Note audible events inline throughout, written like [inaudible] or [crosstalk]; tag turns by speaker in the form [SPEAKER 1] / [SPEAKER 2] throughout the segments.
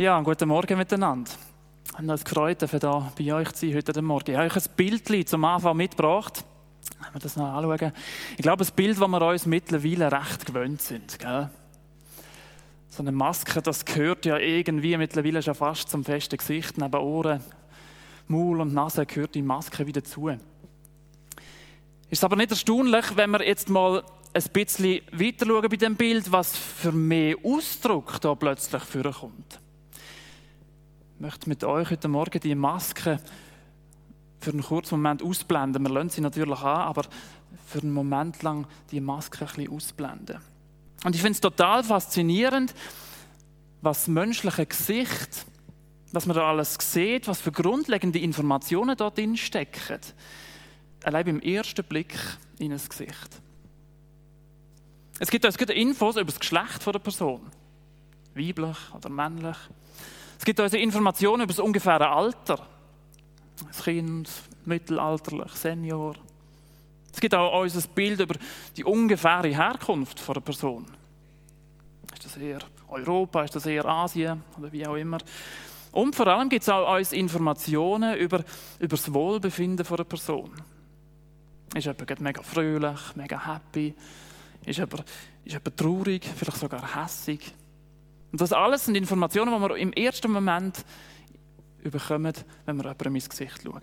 [SPEAKER 1] Ja, guten Morgen miteinander. Ich habe für da bei euch zu sein heute Morgen. Ich habe euch ein Bild zum Anfang mitgebracht. Wenn wir das noch anschauen. Ich glaube, ein Bild, das wir uns mittlerweile recht gewöhnt sind. Gell? So eine Maske, das gehört ja irgendwie mittlerweile schon fast zum festen Gesicht. Neben Ohren, Maul und Nase gehört die Maske wieder zu. Ist aber nicht erstaunlich, wenn wir jetzt mal ein bisschen weiter schauen bei dem Bild, was für mehr Ausdruck da plötzlich vorkommt. Ich möchte mit euch heute Morgen die Maske für einen kurzen Moment ausblenden. Wir lassen sie natürlich an, aber für einen Moment lang die Maske ein bisschen ausblenden. Und ich finde es total faszinierend, was das menschliche Gesicht, was man da alles sieht, was für grundlegende Informationen dort drin stecken. Allein beim ersten Blick in ein Gesicht. Es gibt uns Infos über das Geschlecht der Person. Weiblich oder männlich. Es gibt uns Informationen über das ungefähre Alter. Das Kind, mittelalterlich, Senior. Es gibt auch uns ein Bild über die ungefähre Herkunft der Person. Ist das eher Europa, ist das eher Asien oder wie auch immer. Und vor allem gibt es auch uns Informationen über, über das Wohlbefinden der Person. Ist jemand mega fröhlich, mega happy? Ist jemand, ist jemand traurig, vielleicht sogar hässig? Und das alles sind Informationen, die wir im ersten Moment überkommen, wenn wir jemandem ins Gesicht schauen.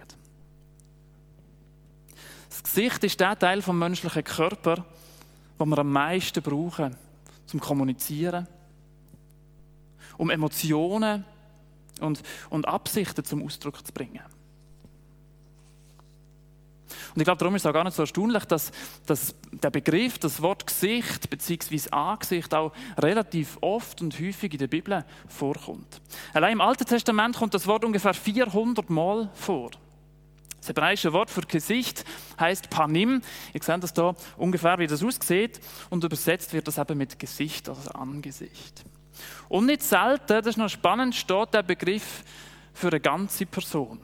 [SPEAKER 1] Das Gesicht ist der Teil des menschlichen Körper, den wir am meisten brauchen, zum Kommunizieren, um Emotionen und, und Absichten zum Ausdruck zu bringen. Und ich glaube, darum ist es auch gar nicht so erstaunlich, dass, dass der Begriff, das Wort Gesicht bzw. Angesicht auch relativ oft und häufig in der Bibel vorkommt. Allein im Alten Testament kommt das Wort ungefähr 400 Mal vor. Das hebräische Wort für Gesicht heißt Panim. Ihr seht das da ungefähr, wie das aussieht. Und übersetzt wird das eben mit Gesicht, also Angesicht. Und nicht selten, das ist noch spannend, steht der Begriff für eine ganze Person.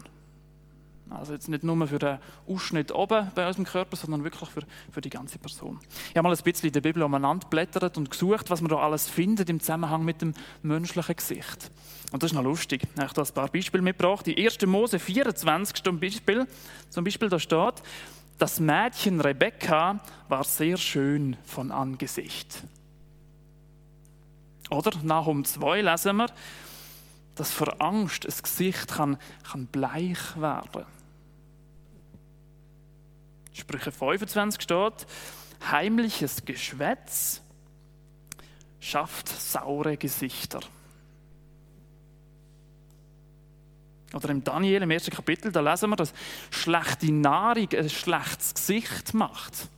[SPEAKER 1] Also jetzt nicht nur für den Ausschnitt oben bei unserem Körper, sondern wirklich für, für die ganze Person. Ich habe mal ein bisschen in der Bibel umeinander blättert und gesucht, was man da alles findet im Zusammenhang mit dem menschlichen Gesicht. Und das ist noch lustig. Ich habe da ein paar Beispiele mitgebracht. Die 1. Mose 24 zum Beispiel, zum Beispiel da steht, das Mädchen Rebekka war sehr schön von Angesicht. Oder nach um 2 lesen wir, dass vor Angst ein Gesicht kann, kann bleich werden kann. Sprüche 25 steht, heimliches Geschwätz schafft saure Gesichter. Oder im Daniel im ersten Kapitel, da lesen wir, dass schlechte Nahrung ein schlechtes Gesicht macht.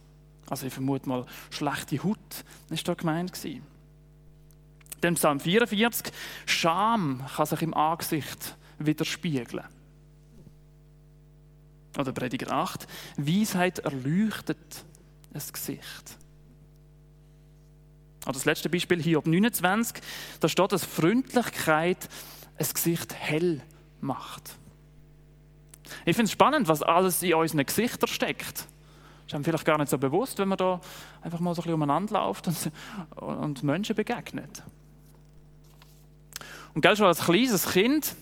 [SPEAKER 1] Also ich vermute mal, schlechte Haut ist da gemeint gewesen. Dann Psalm 44, Scham kann sich im Angesicht widerspiegeln. Oder Prediger 8, Weisheit erleuchtet ein Gesicht. Oder das letzte Beispiel hier auf 29, da steht, dass Freundlichkeit ein Gesicht hell macht. Ich finde es spannend, was alles in unseren Gesichtern steckt. Das ist einem vielleicht gar nicht so bewusst, wenn man da einfach mal so ein bisschen umeinander läuft und, und Menschen begegnet. Und gell, schon als kleines Kind,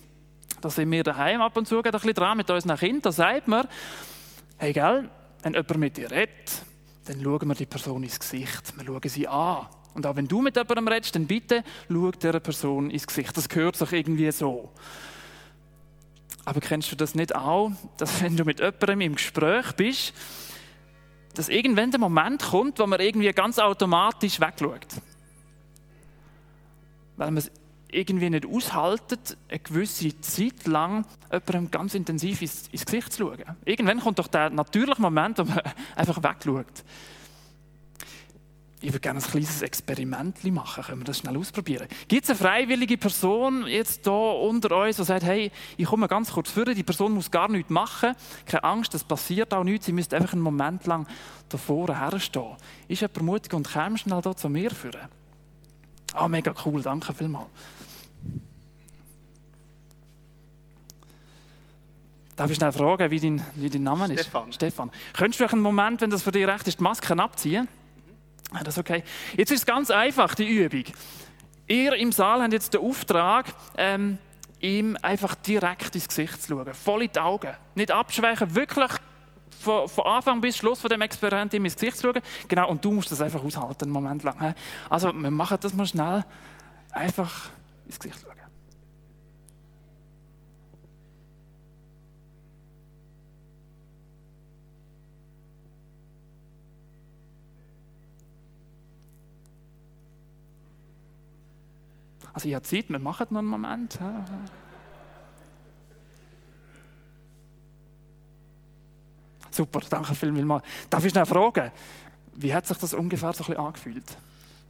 [SPEAKER 1] da sind wir daheim ab und zu ein bisschen dran mit unseren Kindern, da sagt man, hey, gell, wenn jemand mit dir redet, dann schauen wir die Person ins Gesicht, wir schauen sie an. Und auch wenn du mit jemandem redest, dann bitte schau dieser Person ins Gesicht. Das gehört sich irgendwie so. Aber kennst du das nicht auch, dass [laughs] wenn du mit jemandem im Gespräch bist, dass irgendwann der Moment kommt, wo man irgendwie ganz automatisch wegschaut? Weil man irgendwie nicht aushalten, eine gewisse Zeit lang jemandem ganz intensiv ins, ins Gesicht zu schauen. Irgendwann kommt doch der natürliche Moment, wo man [laughs] einfach wegschaut. Ich würde gerne ein kleines Experiment machen. Können wir das schnell ausprobieren? Gibt es eine freiwillige Person jetzt hier unter uns, die sagt, hey, ich komme ganz kurz vor, die Person muss gar nichts machen. Keine Angst, es passiert auch nichts. Sie müsste einfach einen Moment lang davor herstehen. Ist jemand mutig und komm schnell hier zu mir führen? Ah, oh, mega cool, danke vielmals. Darf ich schnell fragen, wie dein, wie dein Name ist?
[SPEAKER 2] Stefan.
[SPEAKER 1] Stefan. Könntest du einen Moment, wenn das für dich recht ist, die Masken abziehen? Mhm. Das ist okay. Jetzt ist es ganz einfach, die Übung. Ihr im Saal habt jetzt den Auftrag, ähm, ihm einfach direkt ins Gesicht zu schauen, voll in die Augen. Nicht abschwächen, wirklich von, von, Anfang bis Schluss von dem Experiment ihm ins Gesicht zu schauen. Genau, und du musst das einfach aushalten, einen Moment lang. Also, wir machen das mal schnell. Einfach ins Gesicht schauen. Also ich habe Zeit, wir machen noch einen Moment. Super, danke vielmals. Darf ich noch fragen, wie hat sich das ungefähr so ein bisschen angefühlt?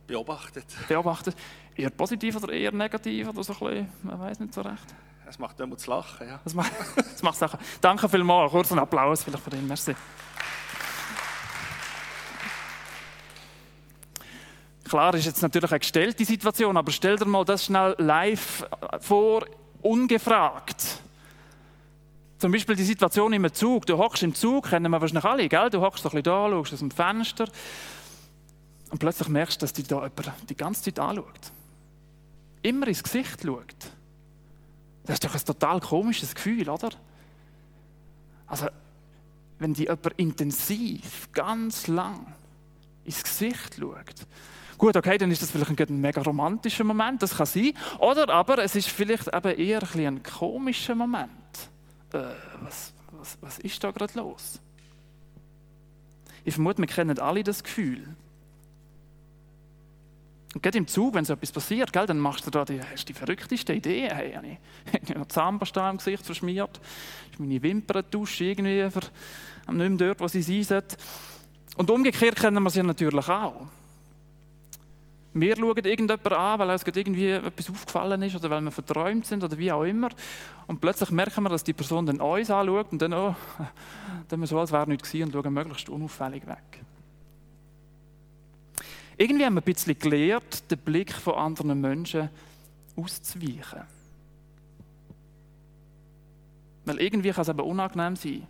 [SPEAKER 2] Beobachtet.
[SPEAKER 1] Beobachtet. Eher positiv oder eher negativ oder so ein bisschen, man weiß nicht so recht.
[SPEAKER 2] Es macht immer zu lachen, ja.
[SPEAKER 1] Es macht, [laughs] es macht Sachen. Danke vielmals. Kurzen Applaus vielleicht von Ihnen. Merci. Klar ist jetzt natürlich eine gestellte Situation, aber stell dir mal das schnell live vor, ungefragt. Zum Beispiel die Situation im Zug. Du hockst im Zug, kennen wir wahrscheinlich alle, gell? Du hockst so ein bisschen da, schaust aus dem Fenster und plötzlich merkst du, dass dich da jemand die ganze Zeit anschaut. Immer ins Gesicht schaut. Das ist doch ein total komisches Gefühl, oder? Also, wenn die jemand intensiv, ganz lang ins Gesicht schaut, Gut, okay, dann ist das vielleicht ein, mega romantischer Moment, das kann sein. Oder aber es ist vielleicht eben eher ein, ein komischer Moment. Äh, was, was, was ist da gerade los? Ich vermute, wir kennen alle das Gefühl. Und gerade im Zug, wenn so etwas passiert, gell, dann machst du da die, hast die verrückteste Idee. Hey, habe ich habe Zahnpasta im Gesicht verschmiert, ist meine Wimpern dusche irgendwie für, nicht mehr dort, wo sie sein sollte. Und umgekehrt kennen wir sie natürlich auch. Wir schauen irgendjemanden an, weil uns irgendwie etwas aufgefallen ist oder weil wir verträumt sind oder wie auch immer. Und plötzlich merken wir, dass die Person dann uns anschaut und dann, oh, [laughs] dann wir so, als wäre nichts gewesen und schauen möglichst unauffällig weg. Irgendwie haben wir ein bisschen gelernt, den Blick von anderen Menschen auszuweichen. Weil irgendwie kann es aber unangenehm sein,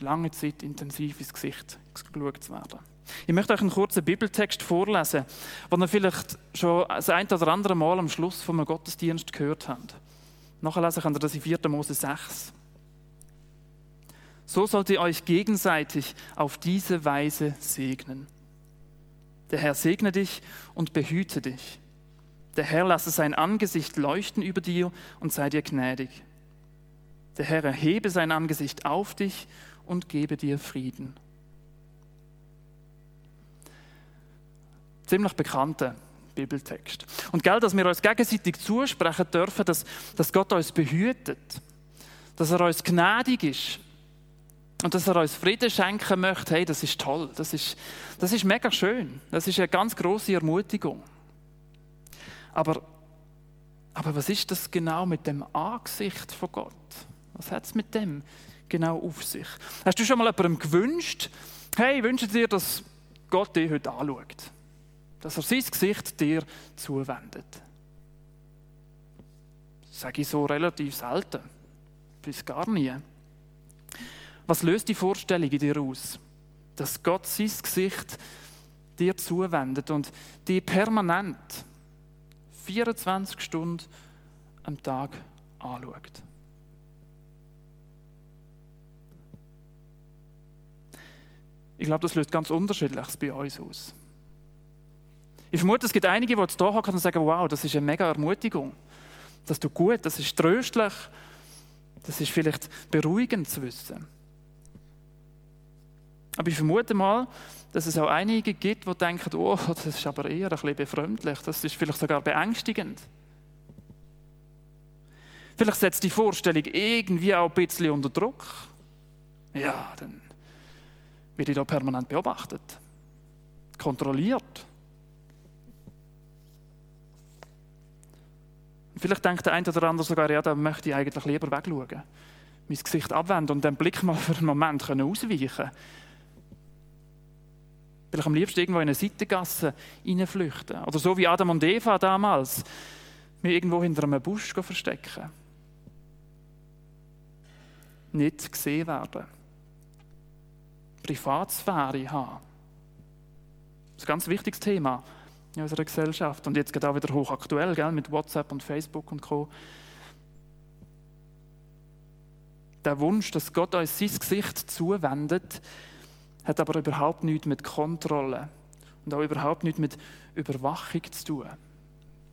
[SPEAKER 1] lange Zeit intensiv ins Gesicht geschaut zu werden. Ich möchte euch einen kurzen Bibeltext vorlesen, den ihr vielleicht schon das ein oder andere Mal am Schluss vom Gottesdienst gehört habt. Nachher lese ich das in 4. Mose 6. So sollt ihr euch gegenseitig auf diese Weise segnen. Der Herr segne dich und behüte dich. Der Herr lasse sein Angesicht leuchten über dir und sei dir gnädig. Der Herr erhebe sein Angesicht auf dich und gebe dir Frieden. Ziemlich bekannter Bibeltext. Und gell, dass wir uns gegenseitig zusprechen dürfen, dass, dass Gott uns behütet, dass er uns gnädig ist und dass er uns Frieden schenken möchte, hey, das ist toll, das ist, das ist mega schön, das ist eine ganz große Ermutigung. Aber, aber was ist das genau mit dem Angesicht von Gott? Was hat es mit dem genau auf sich? Hast du schon mal jemandem gewünscht, hey, wünsche dir, dass Gott dich heute anschaut? Dass er sein Gesicht dir zuwendet. Das sage ich so relativ selten, bis gar nie. Was löst die Vorstellung in dir aus? Dass Gott sein Gesicht dir zuwendet und die permanent 24 Stunden am Tag anschaut. Ich glaube, das löst ganz unterschiedliches bei uns aus. Ich vermute, es gibt einige, die jetzt hier hocken und sagen, wow, das ist eine mega Ermutigung. Das tut gut, das ist tröstlich, das ist vielleicht beruhigend zu wissen. Aber ich vermute mal, dass es auch einige gibt, die denken, oh, das ist aber eher ein bisschen befremdlich, das ist vielleicht sogar beängstigend. Vielleicht setzt die Vorstellung irgendwie auch ein bisschen unter Druck. Ja, dann werde ich da permanent beobachtet, kontrolliert. Vielleicht denkt der eine oder andere sogar, ja, da möchte ich eigentlich lieber wegschauen. Mein Gesicht abwenden und den Blick mal für einen Moment können ausweichen Vielleicht am liebsten irgendwo in eine Seitengasse reinflüchten. Oder so wie Adam und Eva damals, mich irgendwo hinter einem Busch verstecken. Nicht gesehen werden. Privatsphäre haben. Das ist ein ganz wichtiges Thema in unserer Gesellschaft. Und jetzt geht auch wieder hochaktuell, gell, mit WhatsApp und Facebook und Co. Der Wunsch, dass Gott uns sein Gesicht zuwendet, hat aber überhaupt nichts mit Kontrolle und auch überhaupt nichts mit Überwachung zu tun.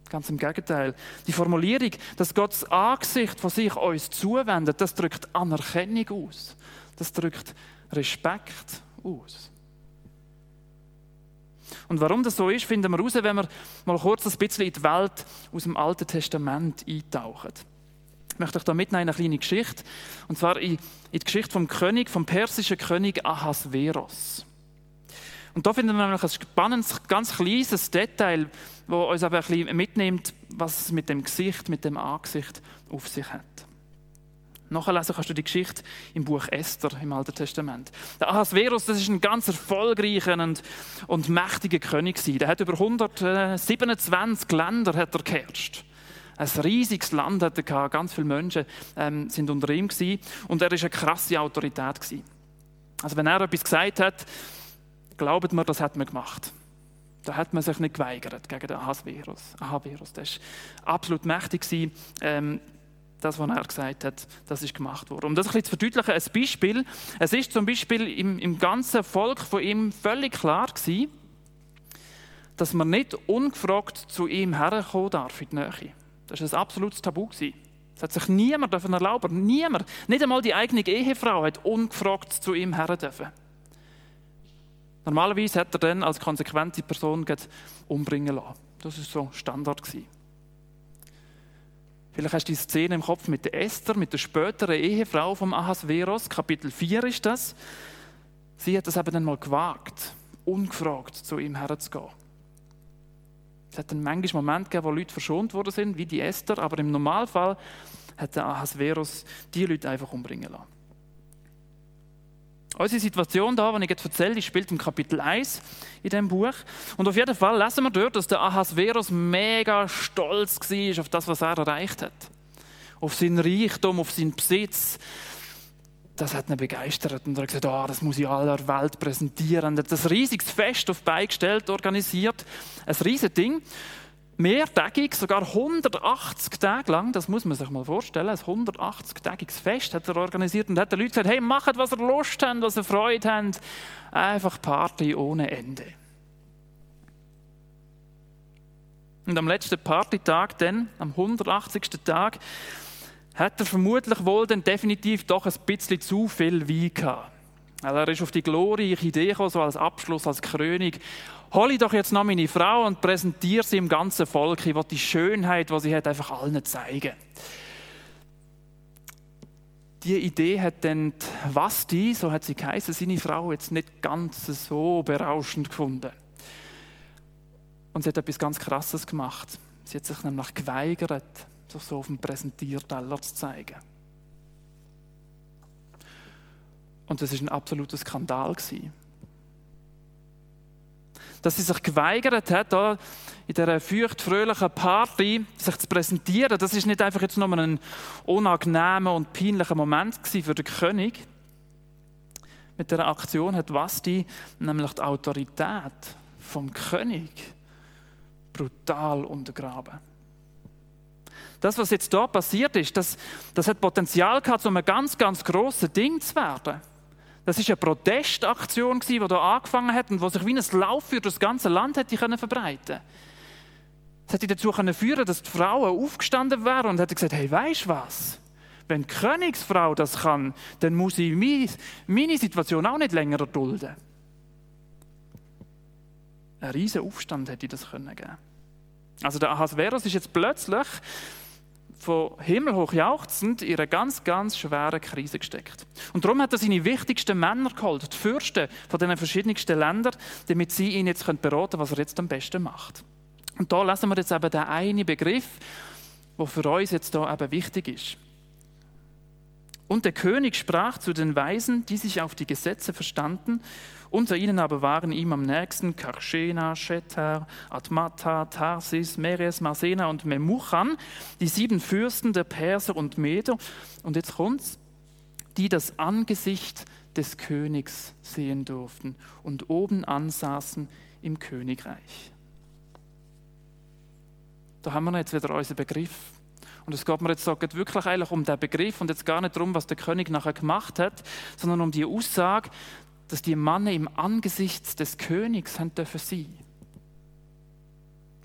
[SPEAKER 1] Ganz im Gegenteil. Die Formulierung, dass Gott das Angesicht von sich uns zuwendet, das drückt Anerkennung aus. Das drückt Respekt aus. Und warum das so ist, finden wir heraus, wenn wir mal kurz ein bisschen in die Welt aus dem Alten Testament eintauchen. Ich möchte euch da mitnehmen in eine kleine Geschichte. Und zwar in, in die Geschichte vom König, vom persischen König Ahasveros. Und da finden wir nämlich ein spannendes, ganz kleines Detail, das uns aber ein bisschen mitnimmt, was es mit dem Gesicht, mit dem Angesicht auf sich hat. Nachlesen kannst du die Geschichte im Buch Esther im Alten Testament. Der Ahasverus, das ist ein ganz erfolgreicher und, und mächtiger König. Der hat über 127 Länder hat er geherrscht. Ein riesiges Land hat er ganz viele Menschen ähm, sind unter ihm gewesen. und er ist eine krasse Autorität gewesen. Also wenn er etwas gesagt hat, glaubt mir, das hat man gemacht. Da hat man sich nicht geweigert gegen den Ahasverus. Ahasverus, der war absolut mächtig. Ähm, das, was er gesagt hat, das ist gemacht worden. Um das ein bisschen zu verdeutlichen, ein Beispiel. Es ist zum Beispiel im, im ganzen Volk von ihm völlig klar gewesen, dass man nicht ungefragt zu ihm herkommen darf in die Nähe. Das war ein absolutes Tabu. Gewesen. Das hat sich niemand dürfen erlauben. Niemand. Nicht einmal die eigene Ehefrau hat ungefragt zu ihm her dürfen. Normalerweise hat er dann als konsequente Person umbringen lassen. Das ist so Standard gewesen. Vielleicht hast du die Szene im Kopf mit der Esther, mit der späteren Ehefrau vom Ahasveros. Kapitel 4 ist das. Sie hat es eben dann mal gewagt, ungefragt zu ihm herzugehen. Es hat dann manchmal Momente gegeben, wo Leute verschont worden sind, wie die Esther, aber im Normalfall hat der Ahasveros die Leute einfach umbringen lassen. Unsere Situation da, die ich jetzt erzähle, spielt im Kapitel 1 in diesem Buch. Und auf jeden Fall lesen wir dort, dass der Ahasverus mega stolz war auf das, was er erreicht hat. Auf seinen Reichtum, auf seinen Besitz. Das hat ihn begeistert. Und er hat gesagt, oh, das muss ich aller Welt präsentieren. Er hat ein riesiges Fest auf beigestellt, organisiert. Ein riesiges Ding mehrtägig, sogar 180 Tage lang, das muss man sich mal vorstellen, ein 180-tägiges Fest hat er organisiert und hat den Leuten gesagt, hey, macht, was ihr Lust habt, was ihr Freude habt. Einfach Party ohne Ende. Und am letzten Partytag, dann, am 180. Tag, hat er vermutlich wohl dann definitiv doch ein bisschen zu viel Wein gehabt. Also er ist auf die glorreiche Idee gekommen, so als Abschluss, als Krönung hole ich doch jetzt noch meine Frau und präsentiere sie im ganzen Volk. Ich will die Schönheit, die sie hat, einfach allen zeigen. Die Idee hat dann Vasti, so hat sie geheißen, seine Frau jetzt nicht ganz so berauschend gefunden. Und sie hat etwas ganz Krasses gemacht. Sie hat sich nämlich geweigert, sich so auf dem Präsentierteller zu zeigen. Und das ist ein absoluter Skandal gewesen dass sie sich geweigert hat, da in dieser feucht-fröhlichen Party sich zu präsentieren. Das ist nicht einfach jetzt nur ein unangenehmer und peinlicher Moment für den König. Mit dieser Aktion hat Vasti nämlich die Autorität vom König brutal untergraben. Das, was jetzt da passiert ist, das, das hat Potenzial gehabt, um ein ganz, ganz grosses Ding zu werden. Das ist eine Protestaktion, die hier angefangen hat und die sich wie ein Lauf für das ganze Land hätte verbreiten. Das hätte dazu führen dass die Frauen aufgestanden wären und hätten gesagt, hey, weißt du was? Wenn die Königsfrau das kann, dann muss ich meine Situation auch nicht länger erdulden. Ein riesiger Aufstand hätte das können geben. Also der Ahasverus ist jetzt plötzlich von himmelhoch jauchzend in eine ganz, ganz schwere Krise gesteckt. Und darum hat er seine wichtigsten Männer geholt, die Fürsten von den verschiedensten Ländern, damit sie ihn jetzt beraten können, was er jetzt am besten macht. Und da lesen wir jetzt eben den einen Begriff, der für uns jetzt da eben wichtig ist. Und der König sprach zu den Weisen, die sich auf die Gesetze verstanden unter ihnen aber waren ihm am nächsten Karschena, Shetar, Admata, Tarsis, Meres, Marsena und Memuchan, die sieben Fürsten der Perser und Meder. Und jetzt kommt's, die das Angesicht des Königs sehen durften und oben ansaßen im Königreich. Da haben wir jetzt wieder unseren Begriff. Und es geht mir jetzt so wirklich eigentlich um den Begriff und jetzt gar nicht darum, was der König nachher gemacht hat, sondern um die Aussage, dass die Männer im Angesicht des Königs haben dürfen sein.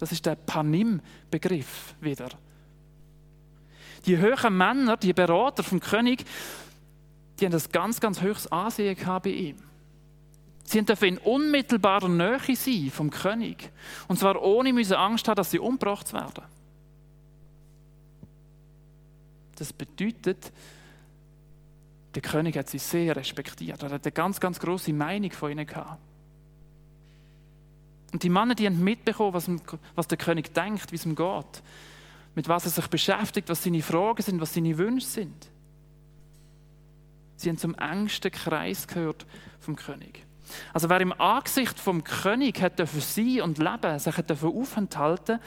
[SPEAKER 1] Das ist der Panim-Begriff wieder. Die höheren Männer, die Berater vom König, die haben das ganz, ganz höchstes Ansehen gehabt bei ihm. Sie dürfen in unmittelbarer Nähe sein vom König. Und zwar ohne müssen Angst haben, dass sie umgebracht werden. Das bedeutet, der König hat sie sehr respektiert. Er hat eine ganz, ganz große Meinung von ihnen gehabt. Und die Männer, die haben mitbekommen, was, was der König denkt, wie es ihm geht, mit was er sich beschäftigt, was seine Fragen sind, was seine Wünsche sind. Sie haben zum engsten Kreis gehört vom König. Also wer im Angesicht vom König hat dürfen sein und leben, sich hat aufenthalten,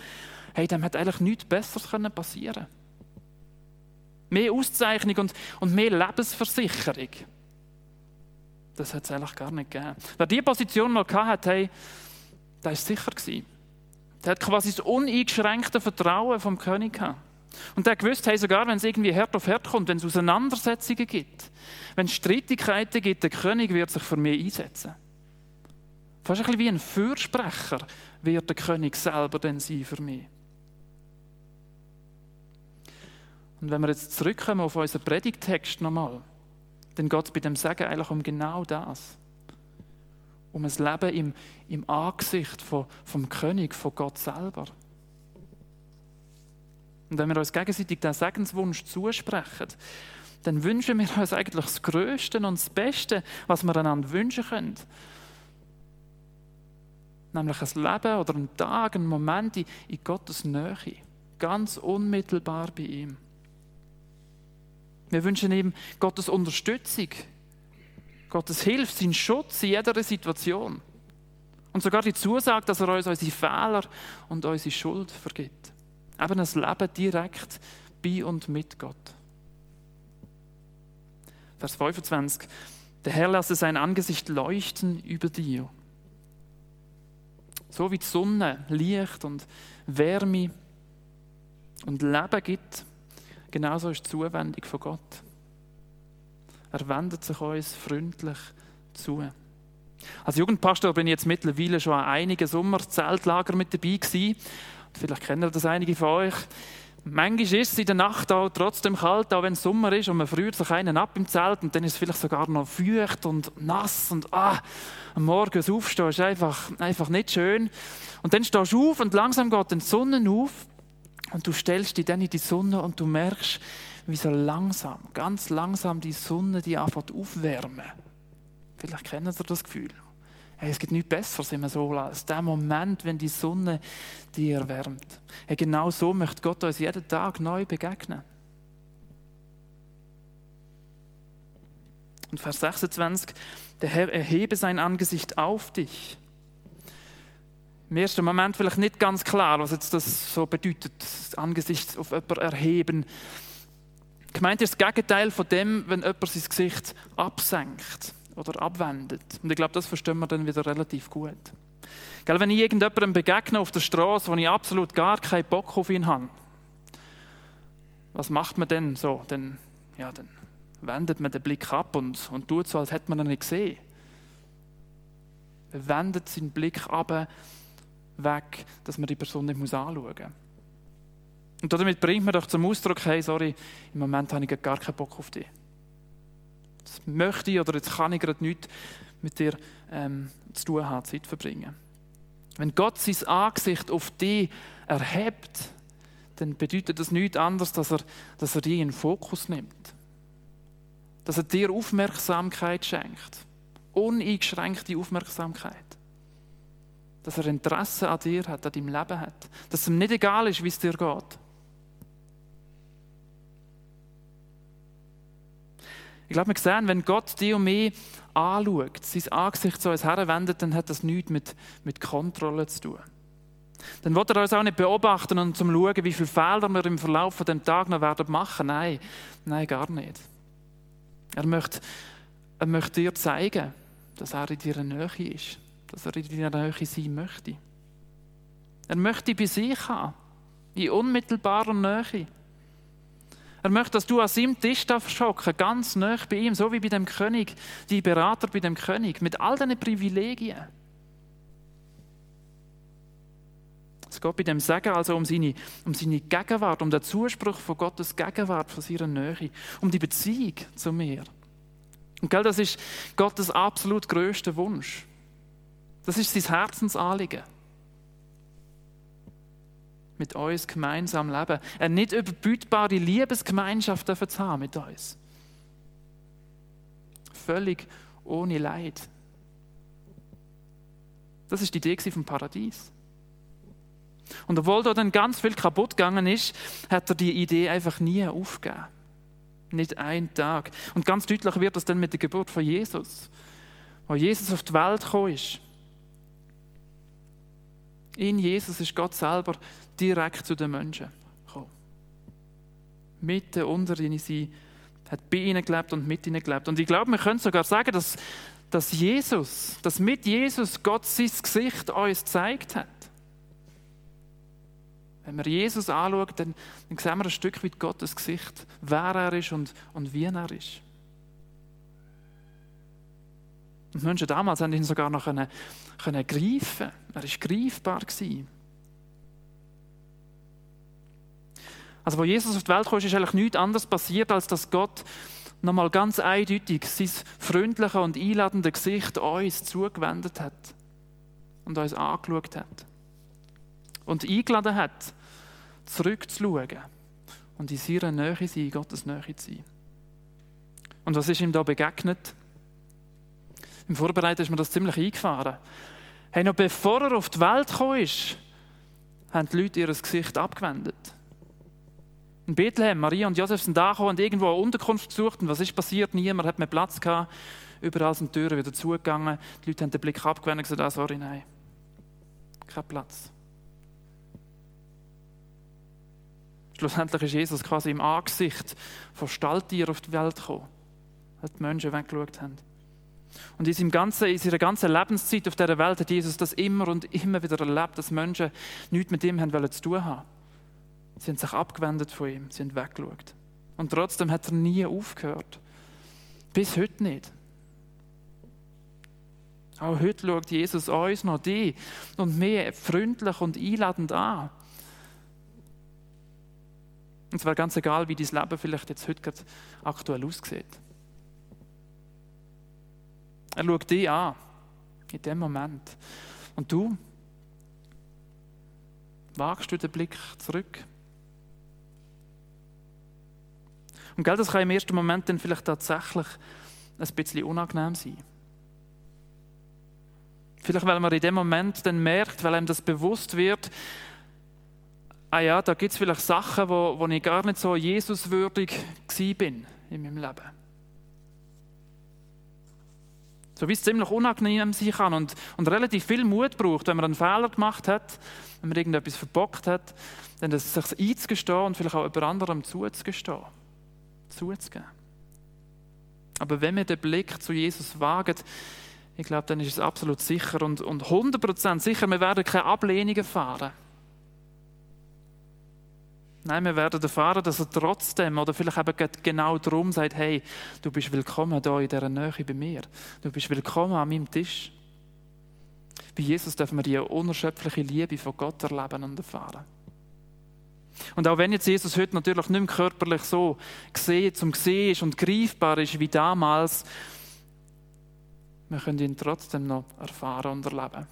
[SPEAKER 1] hey, dem hat eigentlich nichts Besseres passieren Mehr Auszeichnung und, und mehr Lebensversicherung. Das hat es eigentlich gar nicht gegeben. Wer diese Position mal hatte, hey, der war sicher. Der hat quasi das uneingeschränkte Vertrauen vom König gehabt. Und der gewusst, hey, sogar wenn es irgendwie Herd auf Herd kommt, wenn es Auseinandersetzungen gibt, wenn es Streitigkeiten gibt, der König wird sich für mich einsetzen. Fast ein bisschen wie ein Fürsprecher wird der König selber dann sein für mich. Und wenn wir jetzt zurückkommen auf unseren Predigtext nochmal, dann geht es bei dem Sagen eigentlich um genau das. Um ein Leben im, im Angesicht von, vom König, von Gott selber. Und wenn wir uns gegenseitig den Segenswunsch zusprechen, dann wünschen wir uns eigentlich das Größte und das Beste, was wir einander wünschen können. Nämlich ein Leben oder einen Tag, einen Moment in, in Gottes Nähe. Ganz unmittelbar bei ihm. Wir wünschen ihm Gottes Unterstützung, Gottes Hilfe, seinen Schutz in jeder Situation. Und sogar die Zusage, dass er uns unsere Fehler und unsere Schuld vergibt. Eben ein Leben direkt bei und mit Gott. Vers 25. Der Herr lasse sein Angesicht leuchten über dir. So wie die Sonne Licht und Wärme und Leben gibt, genauso ist die Zuwendung von Gott. Er wendet sich uns freundlich zu. Als Jugendpastor bin ich jetzt mittlerweile schon an einigen Sommerzeltlager mit dabei gewesen. Vielleicht kennen das einige von euch. Manchmal ist es in der Nacht auch trotzdem kalt, auch wenn es Sommer ist und man friert sich einen ab im Zelt und dann ist es vielleicht sogar noch feucht und nass und ah, am Morgen aufstehen ist einfach, einfach nicht schön. Und dann stehst du auf und langsam geht die Sonne auf und du stellst dich dann in die Sonne und du merkst, wie so langsam, ganz langsam die Sonne die anfängt aufwärmen. Vielleicht kennen Sie das Gefühl. Hey, es gibt nichts Besseres immer so als der Moment, wenn die Sonne dich erwärmt. Hey, genau so möchte Gott uns jeden Tag neu begegnen. Und Vers 26, der Herr erhebe sein Angesicht auf dich. Im ersten Moment vielleicht nicht ganz klar, was jetzt das so bedeutet, das Angesicht auf jemanden erheben. Gemeint ist das Gegenteil von dem, wenn jemand sein Gesicht absenkt oder abwendet. Und ich glaube, das verstehen wir dann wieder relativ gut. Gell, wenn ich irgendjemandem begegne auf der Straße, wo ich absolut gar keinen Bock auf ihn habe, was macht man denn so? Dann, ja, dann wendet man den Blick ab und, und tut so, als hätte man ihn nicht gesehen. Man wendet seinen Blick ab, weg, dass man die Person nicht anschauen muss. Und damit bringt man doch zum Ausdruck, hey, sorry, im Moment habe ich gar keinen Bock auf dich jetzt möchte ich oder jetzt kann ich gerade nichts mit dir ähm, zu tun haben, Zeit verbringen. Wenn Gott sein Angesicht auf dich erhebt, dann bedeutet das nichts anderes, dass er, dass er dich in den Fokus nimmt. Dass er dir Aufmerksamkeit schenkt. Uneingeschränkte Aufmerksamkeit. Dass er Interesse an dir hat, an deinem Leben hat. Dass es ihm nicht egal ist, wie es dir geht. Ich glaube, wir sehen, wenn Gott dich und mich anschaut, sein Angesicht zu uns herwendet, dann hat das nichts mit, mit Kontrolle zu tun. Dann wird er uns auch nicht beobachten und zum schauen, wie viele Fehler wir im Verlauf von dem Tag noch werden machen. Nein, nein, gar nicht. Er möchte, er möchte dir zeigen, dass er in deiner Nähe ist, dass er in deiner Nähe sein möchte. Er möchte bei sich haben. in unmittelbarer Nähe. Er möchte, dass du an seinem Tisch schocken, ganz nah bei ihm, so wie bei dem König, die Berater bei dem König, mit all diesen Privilegien. Es geht bei dem Sagen also um seine, um seine Gegenwart, um den Zuspruch von Gottes Gegenwart, von seiner Nähe, um die Beziehung zu mir. Und gell, das ist Gottes absolut größter Wunsch. Das ist sein Herzensanliegen. Mit uns gemeinsam leben. Eine nicht überbietbare Liebesgemeinschaft zu haben mit uns. Völlig ohne Leid. Das ist die Idee vom Paradies. Und obwohl da dann ganz viel kaputt gegangen ist, hat er die Idee einfach nie aufgegeben. Nicht einen Tag. Und ganz deutlich wird das dann mit der Geburt von Jesus. Wo Jesus auf die Welt gekommen ist. In Jesus ist Gott selber direkt zu den Menschen gekommen. Mitten unter ihnen sie hat bei ihnen gelebt und mit ihnen gelebt. Und ich glaube, wir können sogar sagen, dass, dass Jesus, dass mit Jesus Gott sein Gesicht uns gezeigt hat. Wenn wir Jesus anschauen, dann, dann sehen wir ein Stück weit Gottes Gesicht, wer er ist und, und wie er ist. Und Menschen damals haben ihn sogar noch können, greifen. Er war greifbar. Also, wo Jesus auf die Welt kam, ist eigentlich nichts anderes passiert, als dass Gott nochmal ganz eindeutig sein freundliches und einladendes Gesicht uns zugewendet hat und uns angeschaut hat und eingeladen hat, zurückzuschauen und in seiner Nähe sein, in Gottes Nähe zu sein. Und was ist ihm da begegnet? Im Vorbereiten ist mir das ziemlich eingefahren. Hey, noch bevor er auf die Welt gekommen ist, haben die Leute ihr Gesicht abgewendet. In Bethlehem, Maria und Josef sind da gekommen und irgendwo eine Unterkunft gesucht. Und was ist passiert? Niemand hat mehr Platz gehabt. Überall sind die Türen wieder zugegangen. Die Leute haben den Blick abgewendet und gesagt, ah, sorry, nein. Kein Platz. Schlussendlich ist Jesus quasi im Angesicht von Stalltieren auf die Welt gekommen, als die Menschen weggeschaut haben. Und in, ganzen, in seiner ganzen Lebenszeit auf dieser Welt hat Jesus das immer und immer wieder erlebt, dass Menschen nichts mit ihm haben zu tun haben. Sie haben sich abgewendet von ihm, sie haben weggeschaut. Und trotzdem hat er nie aufgehört. Bis heute nicht. Auch heute schaut Jesus uns noch die und mehr freundlich und einladend an. Und zwar ganz egal, wie dein Leben vielleicht jetzt heute aktuell aussieht. Er schaut dich an, in dem Moment. Und du, wagst du den Blick zurück? Und gell, das kann im ersten Moment dann vielleicht tatsächlich ein bisschen unangenehm sein. Vielleicht, weil man in dem Moment dann merkt, weil einem das bewusst wird, ah ja, da gibt es vielleicht Sachen, wo, wo ich gar nicht so Jesuswürdig bin in meinem Leben. So wie es ziemlich unangenehm sein kann und, und relativ viel Mut braucht, wenn man einen Fehler gemacht hat, wenn man irgendetwas verbockt hat, dann das sich einzugestehen und vielleicht auch jemand anderem zuzugestehen. Zuzugeben. Aber wenn wir den Blick zu Jesus wagen, ich glaube, dann ist es absolut sicher und, und 100% sicher, wir werden keine Ablehnung erfahren. Nein, wir werden erfahren, dass er trotzdem oder vielleicht eben genau darum sagt, hey, du bist willkommen hier in dieser Nähe bei mir. Du bist willkommen an meinem Tisch. Bei Jesus dürfen wir die unerschöpfliche Liebe von Gott erleben und erfahren. Und auch wenn jetzt Jesus heute natürlich nicht mehr körperlich so gesehen, zum Sehen ist und greifbar ist wie damals, wir können ihn trotzdem noch erfahren und erleben.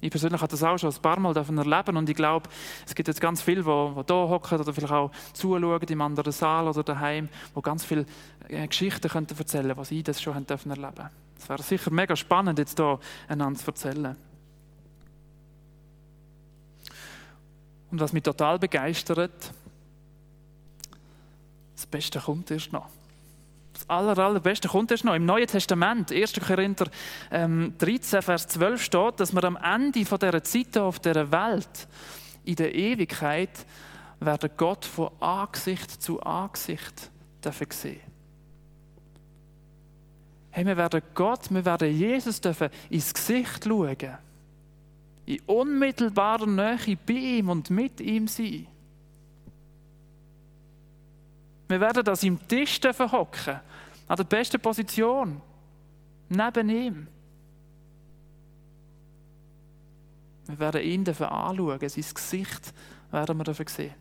[SPEAKER 1] Ich persönlich habe das auch schon ein paar Mal erleben und ich glaube, es gibt jetzt ganz viele, die, hier hocken oder vielleicht auch zuschauen im anderen Saal oder daheim, die ganz viele äh, Geschichten könnten erzählen was sie das schon erleben. Es wäre sicher mega spannend, jetzt hier einander zu erzählen. Und was mich total begeistert, das Beste kommt erst noch. Das aller, allerbeste kommt erst noch. Im Neuen Testament, 1. Korinther ähm, 13, Vers 12 steht, dass wir am Ende von dieser Zeit auf dieser Welt, in der Ewigkeit, werden Gott von Angesicht zu Angesicht dürfen sehen. Hey, wir werden Gott, wir werden Jesus dürfen ins Gesicht schauen. In unmittelbarer Nähe bei ihm und mit ihm sein. Wir werden an seinem Tisch hocken, an der besten Position, neben ihm. Wir werden ihn anschauen, sein Gesicht werden wir sehen.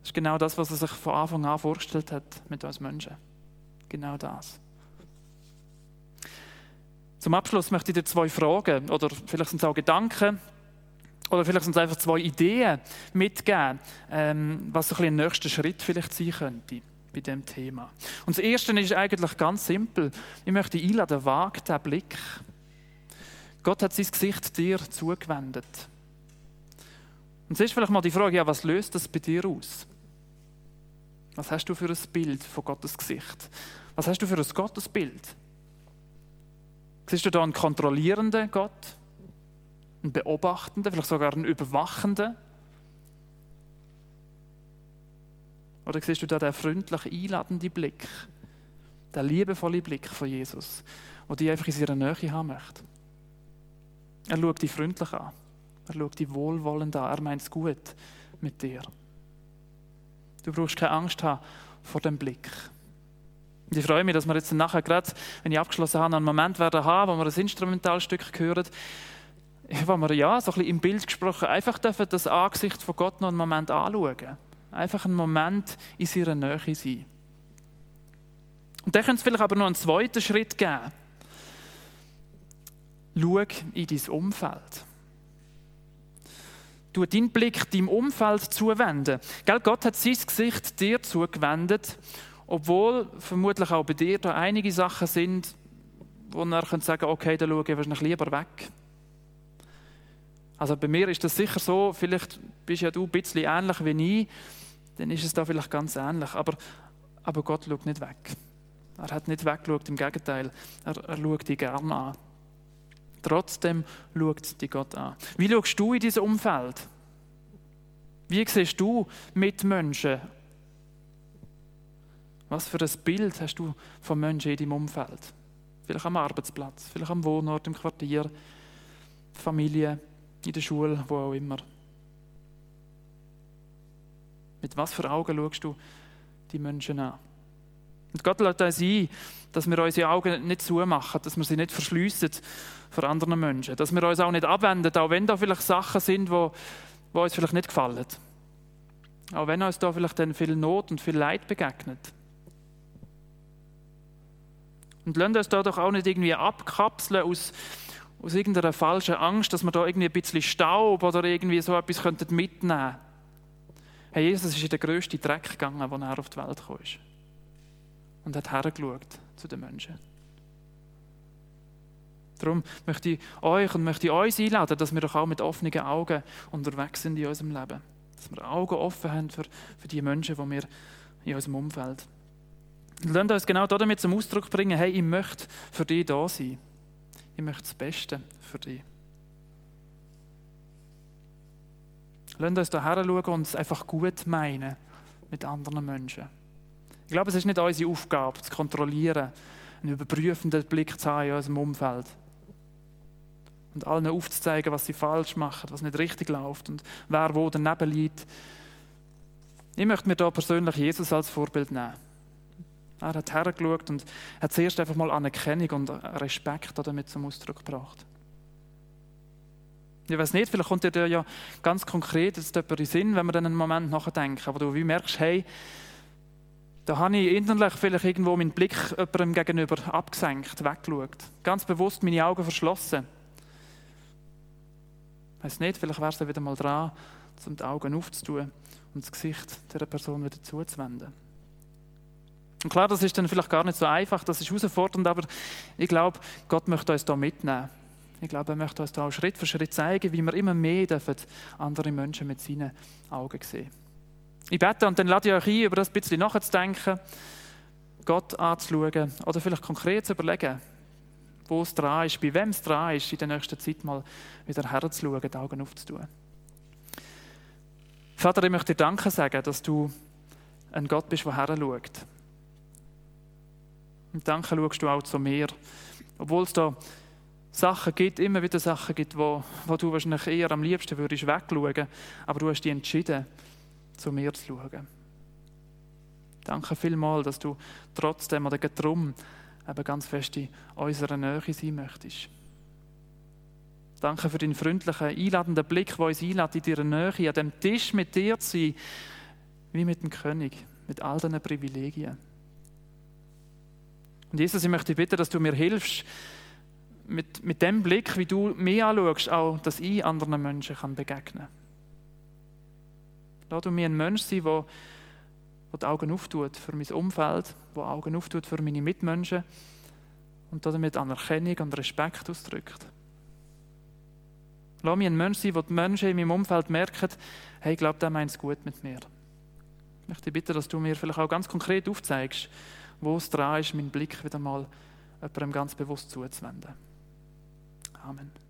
[SPEAKER 1] Das ist genau das, was er sich von Anfang an vorgestellt hat mit uns Menschen. Genau das. Zum Abschluss möchte ich dir zwei Fragen oder vielleicht sind es auch Gedanken oder vielleicht es einfach zwei Ideen mitgeben, ähm, was so ein, ein nächster Schritt vielleicht sein könnte bei dem Thema. Und das Erste ist eigentlich ganz simpel. Ich möchte einladen, wag den Blick. Gott hat sein Gesicht dir zugewendet. Und es ist vielleicht mal die Frage, ja, was löst das bei dir aus? Was hast du für ein Bild von Gottes Gesicht? Was hast du für ein Gottesbild? Siehst du da einen kontrollierenden Gott? Einen beobachtenden, vielleicht sogar einen überwachenden? Oder siehst du da den freundlich einladenden Blick, den liebevollen Blick von Jesus, der dich einfach in seiner Nähe haben möchte? Er schaut dich freundlich an. Er schaut dich wohlwollend an. Er meint es gut mit dir. Du brauchst keine Angst haben vor dem Blick. Und ich freue mich, dass wir jetzt nachher gerade, wenn ich abgeschlossen habe, einen Moment werden haben, wo wir ein Instrumentalstück hören, wo wir ja, so ein bisschen im Bild gesprochen, einfach dürfen das Angesicht von Gott noch einen Moment anschauen. Einfach einen Moment in seiner Nähe sein. Und dann könnte es vielleicht aber noch einen zweiten Schritt geben. Schau in dein Umfeld du deinen Blick deinem Umfeld zuwenden. Gell, Gott hat sein Gesicht dir zugewendet, obwohl vermutlich auch bei dir da einige Sachen sind, wo er könnte sagen, okay, dann schaue ich wahrscheinlich lieber weg. Also bei mir ist das sicher so, vielleicht bist ja du ein bisschen ähnlich wie ich, dann ist es da vielleicht ganz ähnlich. Aber, aber Gott schaut nicht weg. Er hat nicht weggeschaut, im Gegenteil, er, er schaut dich gerne an. Trotzdem schaut dich Gott an. Wie schaust du in diesem Umfeld? Wie siehst du Mitmenschen? Was für ein Bild hast du von Menschen in deinem Umfeld? Vielleicht am Arbeitsplatz, vielleicht am Wohnort, im Quartier, Familie, in der Schule, wo auch immer. Mit was für Augen schaust du die Menschen an? Und Gott lädt uns ein, dass wir unsere Augen nicht zumachen, dass wir sie nicht verschliessen vor anderen Menschen, dass wir uns auch nicht abwenden, auch wenn da vielleicht Sachen sind, wo, wo uns vielleicht nicht gefallen. Auch wenn uns da vielleicht dann viel Not und viel Leid begegnet. Und lasst uns da doch auch nicht irgendwie abkapseln aus, aus irgendeiner falschen Angst, dass wir da irgendwie ein bisschen Staub oder irgendwie so etwas mitnehmen könnten. Jesus ist in den grössten Dreck gegangen, als er auf die Welt kam und hat hergeschaut zu den Menschen. Darum möchte ich euch und möchte ich uns einladen, dass wir doch auch mit offenen Augen unterwegs sind in unserem Leben. Dass wir Augen offen haben für, für die Menschen, die wir in unserem Umfeld und lasst uns genau damit zum Ausdruck bringen, hey, ich möchte für dich da sein. Ich möchte das Beste für dich. Lasst uns da her schauen und es einfach gut meinen mit anderen Menschen. Ich glaube, es ist nicht unsere Aufgabe, zu kontrollieren, einen überprüfenden Blick zu haben in unserem Umfeld. Und allen aufzuzeigen, was sie falsch machen, was nicht richtig läuft und wer wo daneben liegt. Ich möchte mir da persönlich Jesus als Vorbild nehmen. Er hat hergeschaut und hat zuerst einfach mal Anerkennung und Respekt damit zum Ausdruck gebracht. Ich weiß nicht, vielleicht kommt dir ja ganz konkret jetzt jemand in Sinn, wenn wir dann einen Moment nachdenken, aber du wie merkst, hey, da habe ich innerlich vielleicht irgendwo meinen Blick jemandem gegenüber abgesenkt, weggeschaut. Ganz bewusst meine Augen verschlossen. Ich weiß nicht, vielleicht wäre es wieder mal dran, um die Augen aufzutun und das Gesicht dieser Person wieder zuzuwenden. Und klar, das ist dann vielleicht gar nicht so einfach, das ist herausfordernd, aber ich glaube, Gott möchte uns da mitnehmen. Ich glaube, er möchte uns da auch Schritt für Schritt zeigen, wie wir immer mehr dürfen andere Menschen mit seinen Augen sehen. Ich bete und dann lade ich euch ein, über das ein bisschen nachzudenken, Gott anzuschauen oder vielleicht konkret zu überlegen, wo es dran ist, bei wem es dran ist, in der nächsten Zeit mal wieder herzuschauen, die Augen aufzutun. Vater, ich möchte dir Danke sagen, dass du ein Gott bist, der herschaut. Und danke schaust du auch zu mir. Obwohl es da Sachen gibt, immer wieder Sachen gibt, wo, wo du wahrscheinlich eher am liebsten würdest wegschauen, aber du hast dich entschieden, zu mir zu schauen. Danke vielmals, dass du trotzdem oder drum eben ganz fest in unserer Nähe sein möchtest. Danke für deinen freundlichen, einladenden Blick, der uns einlädt, in deiner Nähe, an dem Tisch mit dir zu sein, wie mit dem König, mit all diesen Privilegien. Und Jesus, ich möchte bitten, dass du mir hilfst, mit, mit dem Blick, wie du mich anschaust, auch, dass ich anderen Menschen kann begegnen kann. Lass du mir ein Mensch sein, der, der die Augen auftut für mein Umfeld, der Augen auftut für meine Mitmenschen und damit Anerkennung und Respekt ausdrückt. Lass mich ein Mensch sein, wo die Menschen in meinem Umfeld merken, hey, ich glaube, der meint es gut mit mir. Ich möchte bitten, dass du mir vielleicht auch ganz konkret aufzeigst, wo es dran ist, meinen Blick wieder mal jemandem ganz bewusst zuzuwenden. Amen.